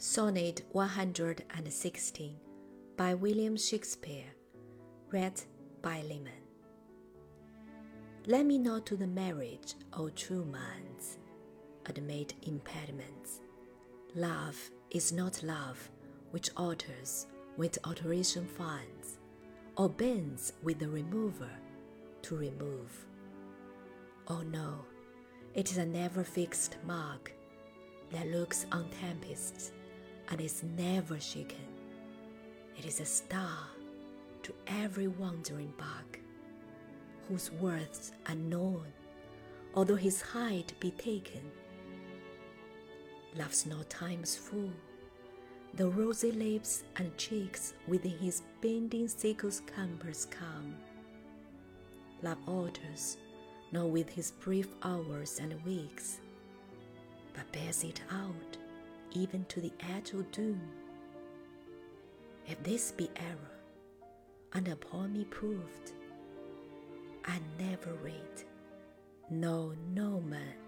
Sonnet 116 by William Shakespeare, read by Lehman. Let me not to the marriage, O true minds, admit impediments. Love is not love which alters with alteration finds, or bends with the remover to remove. Oh no, it is a never fixed mark that looks on tempests and is never shaken. It is a star to every wandering bug, whose worths are known, although his height be taken. Love's not times full, the rosy lips and cheeks within his bending sickle's compass come. Love alters, not with his brief hours and weeks, but bears it out even to the edge of doom. If this be error, and upon me proved, I never read, no, no man.